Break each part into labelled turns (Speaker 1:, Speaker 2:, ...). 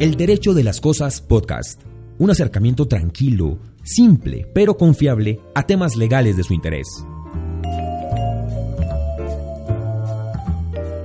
Speaker 1: El Derecho de las Cosas Podcast. Un acercamiento tranquilo, simple, pero confiable a temas legales de su interés.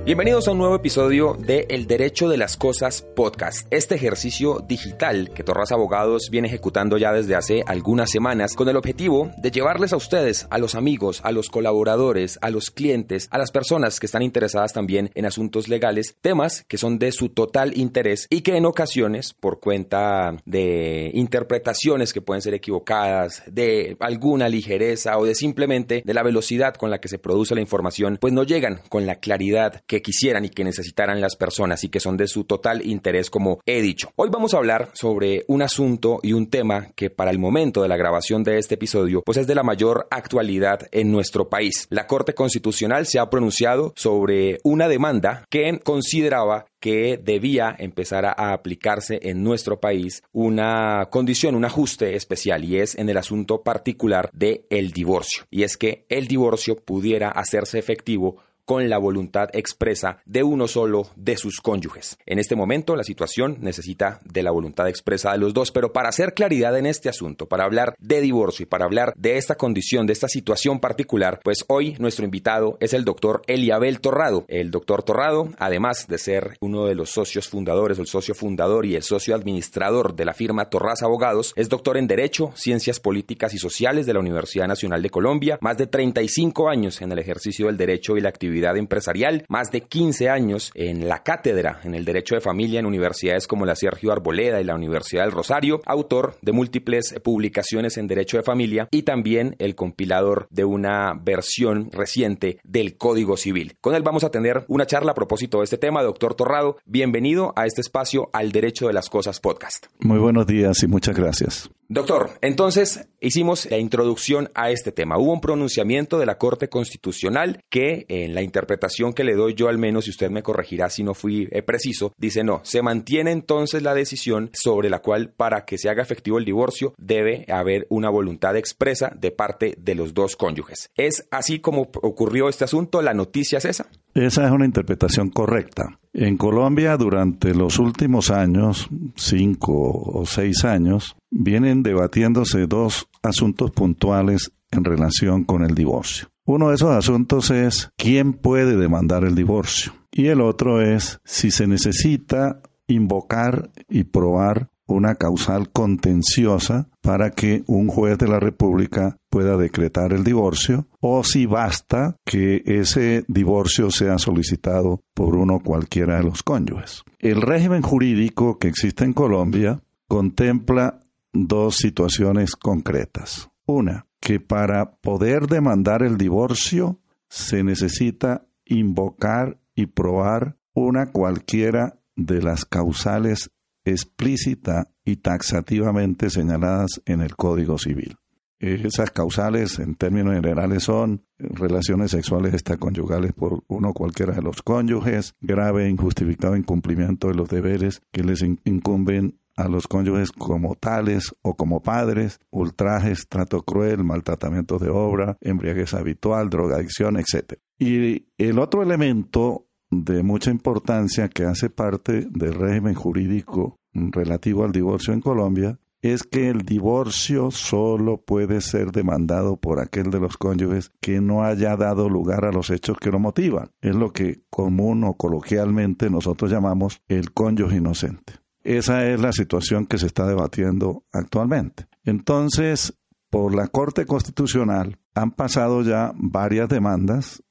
Speaker 1: Bienvenidos a un nuevo episodio de El Derecho de las Cosas Podcast, este ejercicio digital que Torras Abogados viene ejecutando ya desde hace algunas semanas con el objetivo de llevarles a ustedes, a los amigos, a los colaboradores, a los clientes, a las personas que están interesadas también en asuntos legales, temas que son de su total interés y que en ocasiones, por cuenta de interpretaciones que pueden ser equivocadas, de alguna ligereza o de simplemente de la velocidad con la que se produce la información, pues no llegan con la claridad que quisieran y que necesitaran las personas y que son de su total interés, como he dicho. Hoy vamos a hablar sobre un asunto y un tema que para el momento de la grabación de este episodio, pues es de la mayor actualidad en nuestro país. La Corte Constitucional se ha pronunciado sobre una demanda que consideraba que debía empezar a aplicarse en nuestro país una condición, un ajuste especial y es en el asunto particular de el divorcio. Y es que el divorcio pudiera hacerse efectivo con la voluntad expresa de uno solo de sus cónyuges. En este momento la situación necesita de la voluntad expresa de los dos, pero para hacer claridad en este asunto, para hablar de divorcio y para hablar de esta condición, de esta situación particular, pues hoy nuestro invitado es el doctor Eliabel Torrado. El doctor Torrado, además de ser uno de los socios fundadores, el socio fundador y el socio administrador de la firma Torraz Abogados, es doctor en Derecho, Ciencias Políticas y Sociales de la Universidad Nacional de Colombia, más de 35 años en el ejercicio del derecho y la actividad empresarial, más de 15 años en la cátedra en el derecho de familia en universidades como la Sergio Arboleda y la Universidad del Rosario, autor de múltiples publicaciones en derecho de familia y también el compilador de una versión reciente del Código Civil. Con él vamos a tener una charla a propósito de este tema. Doctor Torrado, bienvenido a este espacio al Derecho de las Cosas podcast.
Speaker 2: Muy buenos días y muchas gracias.
Speaker 1: Doctor, entonces hicimos la introducción a este tema. Hubo un pronunciamiento de la Corte Constitucional que en la interpretación que le doy yo al menos, y usted me corregirá si no fui eh, preciso, dice no, se mantiene entonces la decisión sobre la cual para que se haga efectivo el divorcio debe haber una voluntad expresa de parte de los dos cónyuges. ¿Es así como ocurrió este asunto? ¿La noticia es esa?
Speaker 2: Esa es una interpretación correcta. En Colombia, durante los últimos años, cinco o seis años, vienen debatiéndose dos asuntos puntuales en relación con el divorcio. Uno de esos asuntos es quién puede demandar el divorcio y el otro es si se necesita invocar y probar una causal contenciosa para que un juez de la República pueda decretar el divorcio o si basta que ese divorcio sea solicitado por uno cualquiera de los cónyuges. El régimen jurídico que existe en Colombia contempla dos situaciones concretas. Una, que para poder demandar el divorcio se necesita invocar y probar una cualquiera de las causales explícita y taxativamente señaladas en el Código Civil. Esas causales, en términos generales, son relaciones sexuales extraconyugales por uno cualquiera de los cónyuges, grave e injustificado incumplimiento de los deberes que les incumben a los cónyuges como tales o como padres, ultrajes, trato cruel, maltratamiento de obra, embriaguez habitual, drogadicción, etc. Y el otro elemento de mucha importancia que hace parte del régimen jurídico relativo al divorcio en Colombia es que el divorcio solo puede ser demandado por aquel de los cónyuges que no haya dado lugar a los hechos que lo motivan. Es lo que común o coloquialmente nosotros llamamos el cónyuge inocente. Esa es la situación que se está debatiendo actualmente. Entonces, por la Corte Constitucional han pasado ya varias demandas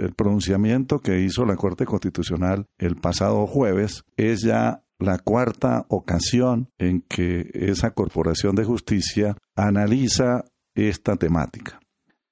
Speaker 2: el pronunciamiento que hizo la Corte Constitucional el pasado jueves es ya la cuarta ocasión en que esa Corporación de Justicia analiza esta temática.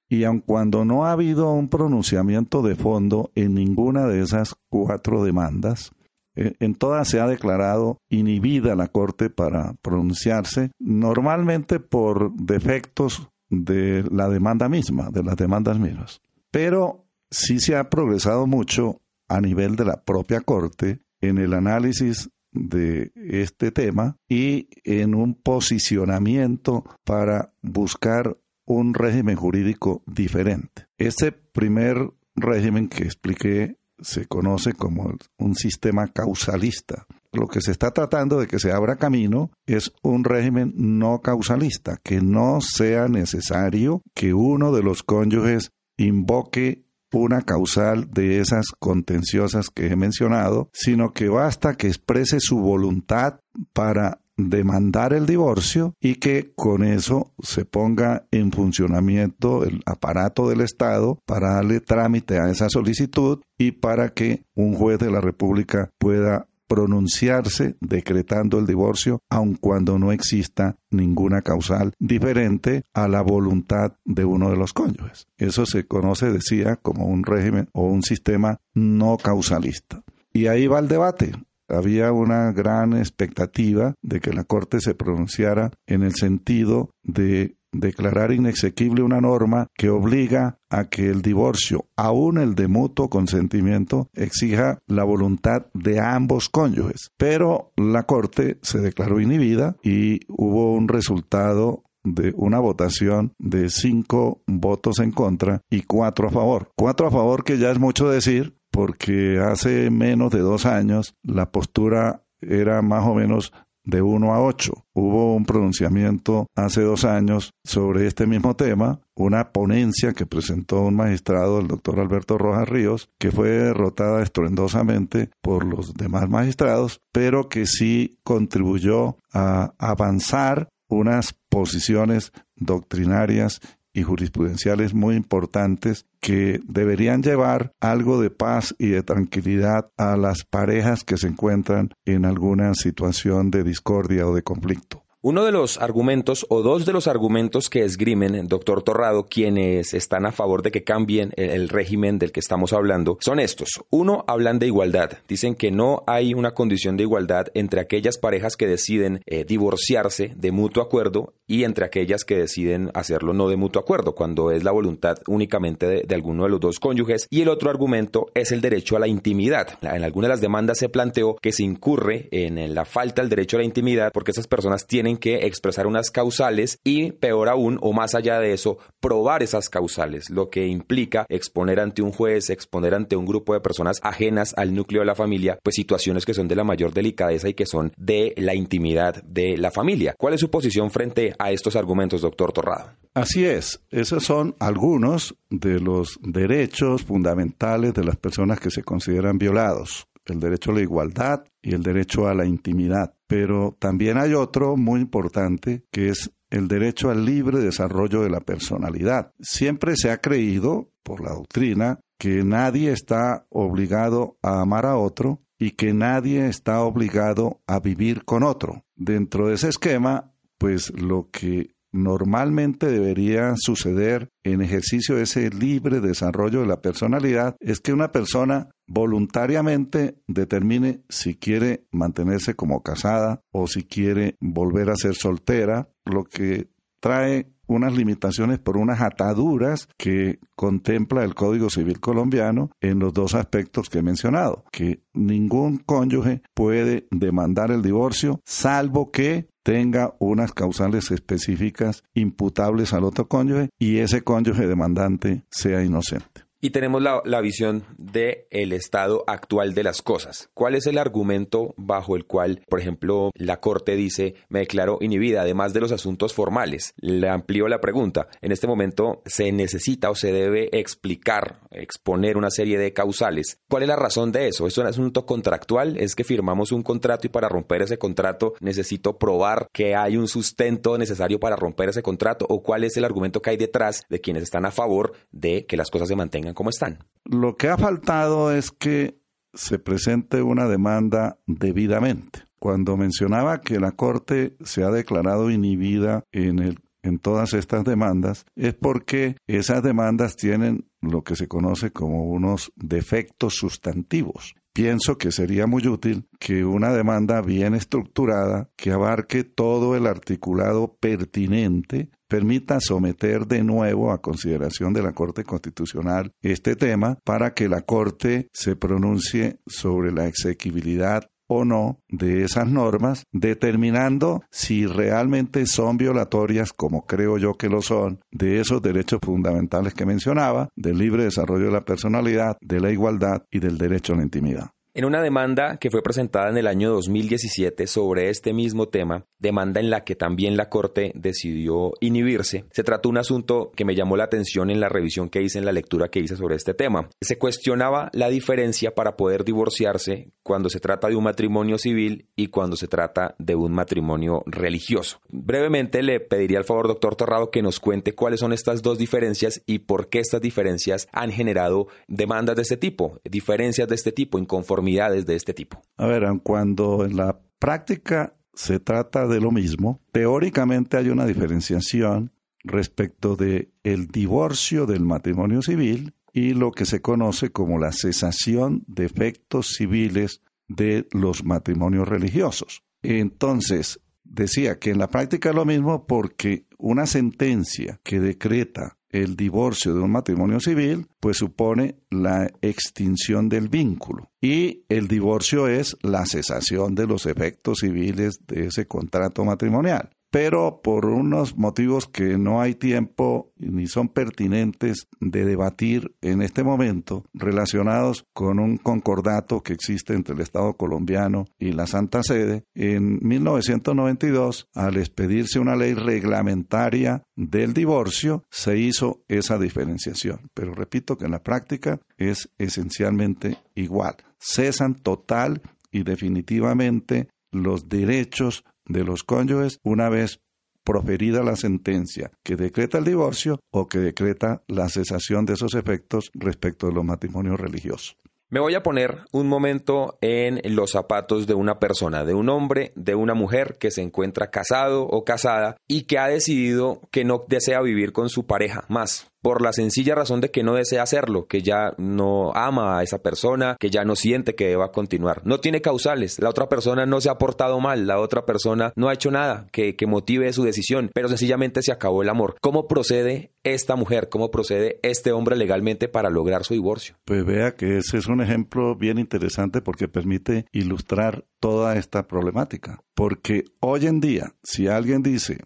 Speaker 2: Y aun cuando no ha habido un pronunciamiento de fondo en ninguna de esas cuatro demandas, eh, en todas se ha declarado inhibida la Corte para pronunciarse, normalmente por defectos de la demanda misma, de las demandas mismas. Pero sí se ha progresado mucho a nivel de la propia Corte en el análisis de este tema y en un posicionamiento para buscar un régimen jurídico diferente. Este primer régimen que expliqué se conoce como un sistema causalista. Lo que se está tratando de que se abra camino es un régimen no causalista, que no sea necesario que uno de los cónyuges invoque una causal de esas contenciosas que he mencionado, sino que basta que exprese su voluntad para demandar el divorcio y que con eso se ponga en funcionamiento el aparato del Estado para darle trámite a esa solicitud y para que un juez de la República pueda pronunciarse decretando el divorcio aun cuando no exista ninguna causal diferente a la voluntad de uno de los cónyuges. Eso se conoce, decía, como un régimen o un sistema no causalista. Y ahí va el debate había una gran expectativa de que la Corte se pronunciara en el sentido de declarar inexequible una norma que obliga a que el divorcio, aun el de mutuo consentimiento, exija la voluntad de ambos cónyuges. Pero la Corte se declaró inhibida y hubo un resultado de una votación de cinco votos en contra y cuatro a favor. Cuatro a favor que ya es mucho decir porque hace menos de dos años la postura era más o menos de 1 a 8. Hubo un pronunciamiento hace dos años sobre este mismo tema, una ponencia que presentó un magistrado, el doctor Alberto Rojas Ríos, que fue derrotada estruendosamente por los demás magistrados, pero que sí contribuyó a avanzar unas posiciones doctrinarias y jurisprudenciales muy importantes que deberían llevar algo de paz y de tranquilidad a las parejas que se encuentran en alguna situación de discordia o de conflicto.
Speaker 1: Uno de los argumentos o dos de los argumentos que esgrimen, doctor Torrado, quienes están a favor de que cambien el, régimen del que estamos hablando, son estos. Uno, hablan de igualdad. Dicen que no hay una condición de igualdad entre aquellas parejas que deciden eh, divorciarse de mutuo acuerdo y entre aquellas que deciden hacerlo no de mutuo acuerdo, cuando es la voluntad únicamente de, de alguno de los dos cónyuges. Y el otro argumento es el derecho a la intimidad. En algunas de las demandas se planteó que se incurre en la falta del derecho a la intimidad porque esas personas tienen que expresar unas causales y, peor aún, o más allá de eso, probar esas causales, lo que implica exponer ante un juez, exponer ante un grupo de personas ajenas al núcleo de la familia, pues situaciones que son de la mayor delicadeza y que son de la intimidad de la familia. ¿Cuál es su posición frente a estos argumentos, doctor Torrado?
Speaker 2: Así es, esos son algunos de los derechos fundamentales de las personas que se consideran violados el derecho a la igualdad y el derecho a la intimidad. Pero también hay otro muy importante que es el derecho al libre desarrollo de la personalidad. Siempre se ha creído, por la doctrina, que nadie está obligado a amar a otro y que nadie está obligado a vivir con otro. Dentro de ese esquema, pues lo que normalmente debería suceder en ejercicio de ese libre desarrollo de la personalidad es que una persona voluntariamente determine si quiere mantenerse como casada o si quiere volver a ser soltera, lo que trae unas limitaciones por unas ataduras que contempla el Código Civil colombiano en los dos aspectos que he mencionado, que ningún cónyuge puede demandar el divorcio salvo que tenga unas causales específicas imputables al otro cónyuge y ese cónyuge demandante sea inocente
Speaker 1: y tenemos la, visión del el estado actual de las cosas. ¿Cuál es el argumento bajo el cual, por ejemplo, la Corte dice, me declaro inhibida, además de los asuntos formales? Le amplío la pregunta. En este momento se necesita o se debe explicar, exponer una serie de causales. ¿Cuál es la razón de eso? ¿Es un asunto contractual? ¿Es que firmamos un contrato y para romper ese contrato necesito probar que hay un sustento necesario para romper ese contrato? ¿O cuál es el argumento que hay detrás de quienes están a favor de que las cosas se mantengan? Como están.
Speaker 2: Lo que ha faltado es que se presente una demanda debidamente. Cuando mencionaba que la Corte se ha declarado inhibida en, el, en todas estas demandas, es porque esas demandas tienen lo que se conoce como unos defectos sustantivos pienso que sería muy útil que una demanda bien estructurada, que abarque todo el articulado pertinente, permita someter de nuevo a consideración de la Corte Constitucional este tema para que la Corte se pronuncie sobre la exequibilidad o no de esas normas, determinando si realmente son violatorias, como creo yo que lo son, de esos derechos fundamentales que mencionaba, del libre desarrollo de la personalidad, de la igualdad y del derecho a la intimidad.
Speaker 1: En una demanda que fue presentada en el año 2017 sobre este mismo tema, demanda en la que también la Corte decidió inhibirse, se trató un asunto que me llamó la atención en la revisión que hice en la lectura que hice sobre este tema. Se cuestionaba la diferencia para poder divorciarse cuando se trata de un matrimonio civil y cuando se trata de un matrimonio religioso. Brevemente le pediría al favor, doctor Torrado, que nos cuente cuáles son estas dos diferencias y por qué estas diferencias han generado demandas de este tipo, diferencias de este tipo, inconformidad de este tipo?
Speaker 2: A ver, cuando en la práctica se trata de lo mismo, teóricamente hay una diferenciación respecto de el divorcio del matrimonio civil y lo que se conoce como la cesación de efectos civiles de los matrimonios religiosos. Entonces, decía que en la práctica es lo mismo porque una sentencia que decreta el divorcio de un matrimonio civil, pues supone la extinción del vínculo. Y el divorcio es la cesación de los efectos civiles de ese contrato matrimonial pero por unos motivos que no hay tiempo ni son pertinentes de debatir en este momento, relacionados con un concordato que existe entre el Estado colombiano y la Santa Sede, en 1992, al expedirse una ley reglamentaria del divorcio, se hizo esa diferenciación. Pero repito que en la práctica es esencialmente igual. Cesan total y definitivamente los derechos de los cónyuges una vez proferida la sentencia que decreta el divorcio o que decreta la cesación de esos efectos respecto de los matrimonios religiosos.
Speaker 1: Me voy a poner un momento en los zapatos de una persona, de un hombre, de una mujer que se encuentra casado o casada y que ha decidido que no desea vivir con su pareja más por la sencilla razón de que no desea hacerlo, que ya no ama a esa persona, que ya no siente que deba continuar. No tiene causales, la otra persona no se ha portado mal, la otra persona no ha hecho nada que, motive su decisión, pero sencillamente se acabó el amor. ¿Cómo procede esta mujer, cómo procede este hombre legalmente para lograr su divorcio?
Speaker 2: Pues vea que ese es un ejemplo bien interesante porque permite ilustrar toda esta problemática. Porque hoy en día, si alguien dice,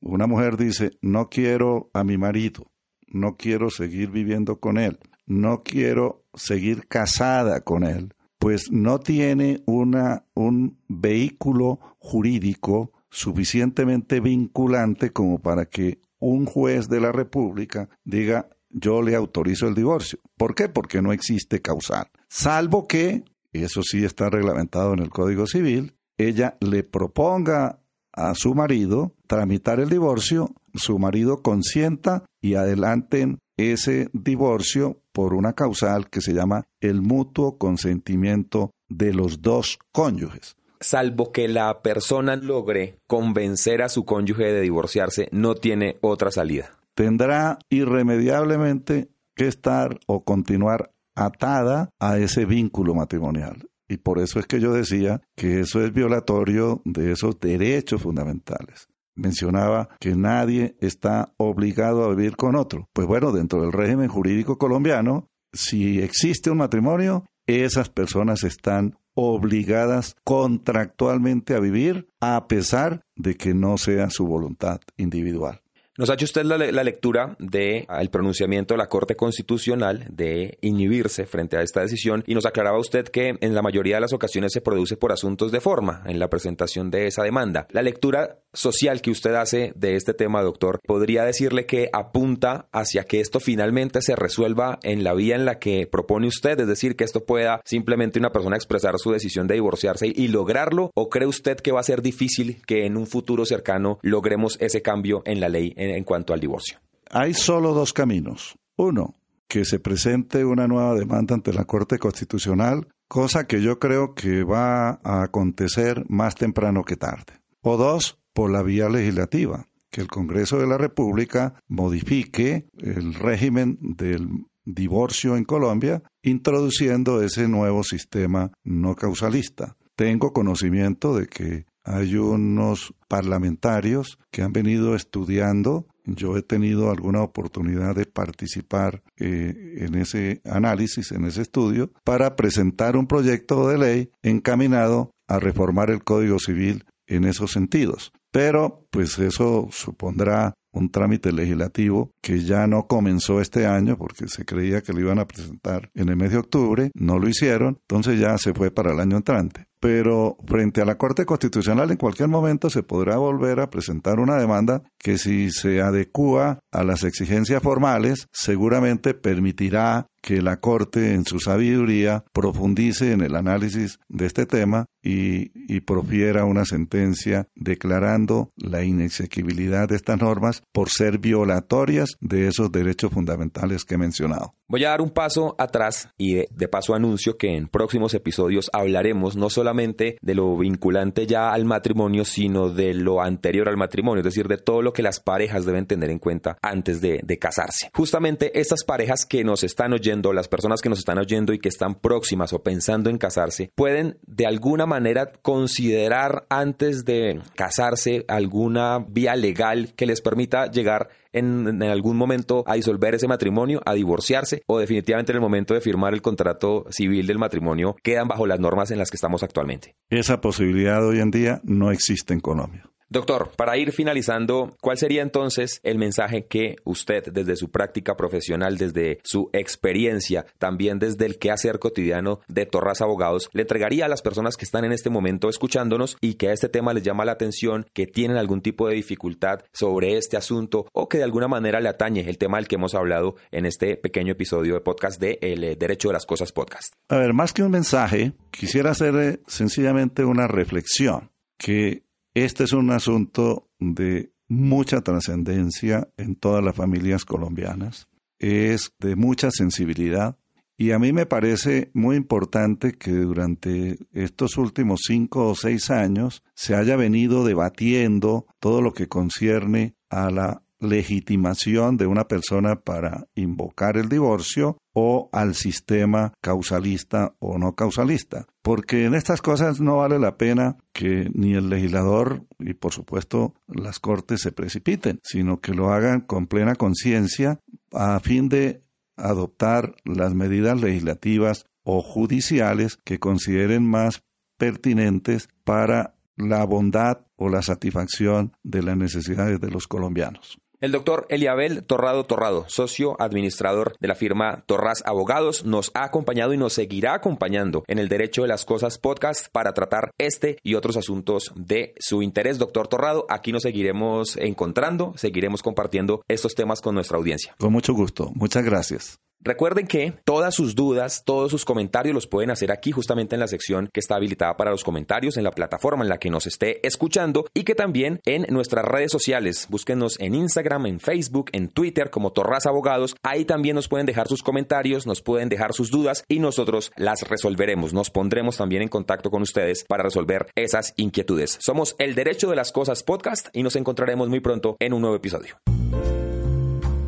Speaker 2: una mujer dice, no quiero a mi marido, no quiero seguir viviendo con él, no quiero seguir casada con él, pues no tiene una, un vehículo jurídico suficientemente vinculante como para que un juez de la República diga yo le autorizo el divorcio. ¿Por qué? Porque no existe causal. Salvo que, eso sí está reglamentado en el Código Civil, ella le proponga a su marido tramitar el divorcio, su marido consienta y adelanten ese divorcio por una causal que se llama el mutuo consentimiento de los dos cónyuges.
Speaker 1: Salvo que la persona logre convencer a su cónyuge de divorciarse, no tiene otra salida.
Speaker 2: Tendrá irremediablemente que estar o continuar atada a ese vínculo matrimonial. Y por eso es que yo decía que eso es violatorio de esos derechos fundamentales mencionaba que nadie está obligado a vivir con otro. Pues bueno, dentro del régimen jurídico colombiano, si existe un matrimonio, esas personas están obligadas contractualmente a vivir a pesar de que no sea su voluntad individual.
Speaker 1: Nos ha hecho usted la, lectura del pronunciamiento de la Corte Constitucional de inhibirse frente a esta decisión y nos aclaraba usted que en la mayoría de las ocasiones se produce por asuntos de forma en la presentación de esa demanda. La lectura social que usted hace de este tema, doctor, podría decirle que apunta hacia que esto finalmente se resuelva en la vía en la que propone usted, es decir, que esto pueda simplemente una persona expresar su decisión de divorciarse y lograrlo, o cree usted que va a ser difícil que en un futuro cercano logremos ese cambio en la ley en, cuanto al divorcio?
Speaker 2: Hay solo dos caminos. Uno, que se presente una nueva demanda ante la Corte Constitucional, cosa que yo creo que va a acontecer más temprano que tarde. O dos, por la vía legislativa, que el Congreso de la República modifique el régimen del divorcio en Colombia, introduciendo ese nuevo sistema no causalista. Tengo conocimiento de que hay unos parlamentarios que han venido estudiando. Yo he tenido alguna oportunidad de participar eh, en ese análisis, en ese estudio, para presentar un proyecto de ley encaminado a reformar el Código Civil en esos sentidos. Pero, pues eso supondrá un trámite legislativo que ya no comenzó este año porque se creía que lo iban a presentar en el mes de octubre, no lo hicieron, entonces ya se fue para el año entrante pero frente a la Corte Constitucional en cualquier momento se podrá volver a presentar una demanda que si se adecúa a las exigencias formales seguramente permitirá que la Corte en su sabiduría profundice en el análisis de este tema y, y, profiera una sentencia declarando la inexequibilidad de estas normas por ser violatorias de esos derechos fundamentales que he mencionado.
Speaker 1: Voy a dar un paso atrás y de, paso anuncio que en próximos episodios hablaremos no solamente de lo vinculante ya al matrimonio, sino de lo anterior al matrimonio, es decir, de todo lo que las parejas deben tener en cuenta antes de, de casarse. Justamente estas parejas que nos están oyendo, las personas que nos están oyendo y que están próximas o pensando en casarse, pueden de alguna manera considerar antes de casarse alguna vía legal que les permita llegar en, algún momento a disolver ese matrimonio, a divorciarse o definitivamente en el momento de firmar el contrato civil del matrimonio quedan bajo las normas en las que estamos actualmente.
Speaker 2: Esa posibilidad hoy en día no existe en Colombia.
Speaker 1: Doctor, para ir finalizando, ¿cuál sería entonces el mensaje que usted desde su práctica profesional, desde su experiencia, también desde el quehacer cotidiano de Torras Abogados, le entregaría a las personas que están en este momento escuchándonos y que a este tema les llama la atención, que tienen algún tipo de dificultad sobre este asunto o que de alguna manera le atañe el tema del que hemos hablado en este pequeño episodio de podcast de El eh, Derecho de las Cosas Podcast?
Speaker 2: A ver, más que un mensaje, quisiera hacer eh, sencillamente una reflexión que este es un asunto de mucha trascendencia en todas las familias colombianas, es de mucha sensibilidad. Y a mí me parece muy importante que durante estos últimos cinco o seis años se haya venido debatiendo todo lo que concierne a la legitimación de una persona para invocar el divorcio o al sistema causalista o no causalista. Porque en estas cosas no vale la pena que ni el legislador y por supuesto las cortes se precipiten, sino que lo hagan con plena conciencia a fin de adoptar las medidas legislativas o judiciales que consideren más pertinentes para la bondad o la satisfacción de las necesidades de los colombianos.
Speaker 1: El doctor Eliabel Torrado Torrado, socio administrador de la firma Torras Abogados, nos ha acompañado y nos seguirá acompañando en el Derecho de las Cosas podcast para tratar este y otros asuntos de su interés. Doctor Torrado, aquí nos seguiremos encontrando, seguiremos compartiendo estos temas con nuestra audiencia.
Speaker 2: Con mucho gusto. Muchas gracias.
Speaker 1: Recuerden que todas sus dudas, todos sus comentarios los pueden hacer aquí justamente en la sección que está habilitada para los comentarios en la plataforma en la que nos esté escuchando y que también en nuestras redes sociales. Búsquenos en Instagram, en Facebook, en Twitter como Torras Abogados. Ahí también nos pueden dejar sus comentarios, nos pueden dejar sus dudas y nosotros las resolveremos. Nos pondremos también en contacto con ustedes para resolver esas inquietudes. Somos El Derecho de las Cosas Podcast y nos encontraremos muy pronto en un nuevo episodio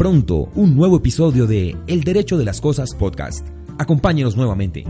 Speaker 3: pronto un nuevo episodio de El Derecho de las Cosas podcast. Acompáñenos nuevamente.